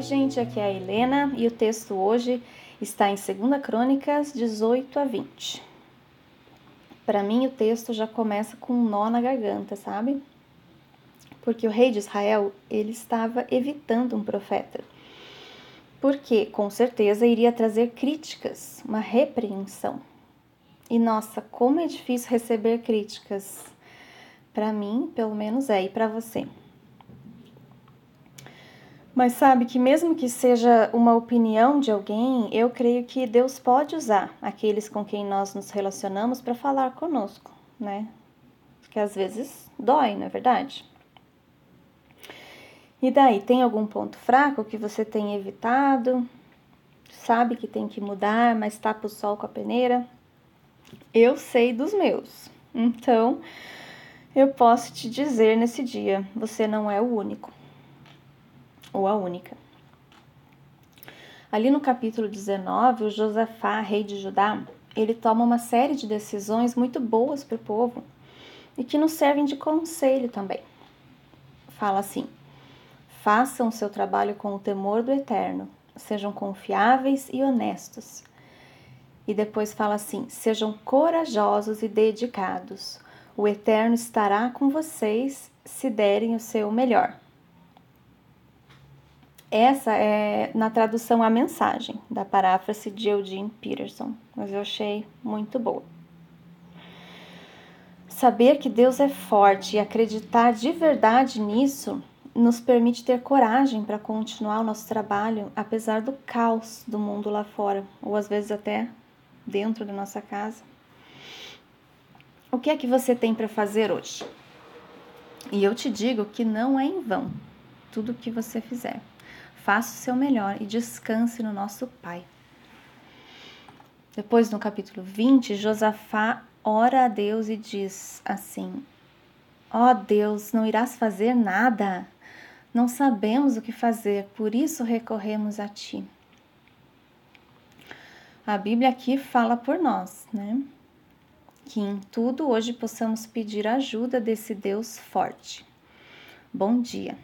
Oi, gente, aqui é a Helena e o texto hoje está em 2 Crônicas 18 a 20. Para mim, o texto já começa com um nó na garganta, sabe? Porque o rei de Israel, ele estava evitando um profeta. Porque, com certeza, iria trazer críticas, uma repreensão. E nossa, como é difícil receber críticas. Para mim, pelo menos é, e para você. Mas sabe que, mesmo que seja uma opinião de alguém, eu creio que Deus pode usar aqueles com quem nós nos relacionamos para falar conosco, né? Que às vezes dói, não é verdade? E daí, tem algum ponto fraco que você tem evitado? Sabe que tem que mudar, mas tapa o sol com a peneira? Eu sei dos meus. Então, eu posso te dizer nesse dia: você não é o único ou a única. Ali no capítulo 19, o Josafá, rei de Judá, ele toma uma série de decisões muito boas para o povo e que nos servem de conselho também. Fala assim: façam o seu trabalho com o temor do eterno, sejam confiáveis e honestos. E depois fala assim: sejam corajosos e dedicados. O eterno estará com vocês se derem o seu melhor. Essa é na tradução a mensagem da paráfrase de Eugene Peterson, mas eu achei muito boa. Saber que Deus é forte e acreditar de verdade nisso nos permite ter coragem para continuar o nosso trabalho apesar do caos do mundo lá fora, ou às vezes até dentro da nossa casa. O que é que você tem para fazer hoje? E eu te digo que não é em vão tudo o que você fizer. Faça o seu melhor e descanse no nosso Pai. Depois, no capítulo 20, Josafá ora a Deus e diz assim: Ó oh Deus, não irás fazer nada. Não sabemos o que fazer, por isso recorremos a ti. A Bíblia aqui fala por nós, né? Que em tudo hoje possamos pedir ajuda desse Deus forte. Bom dia.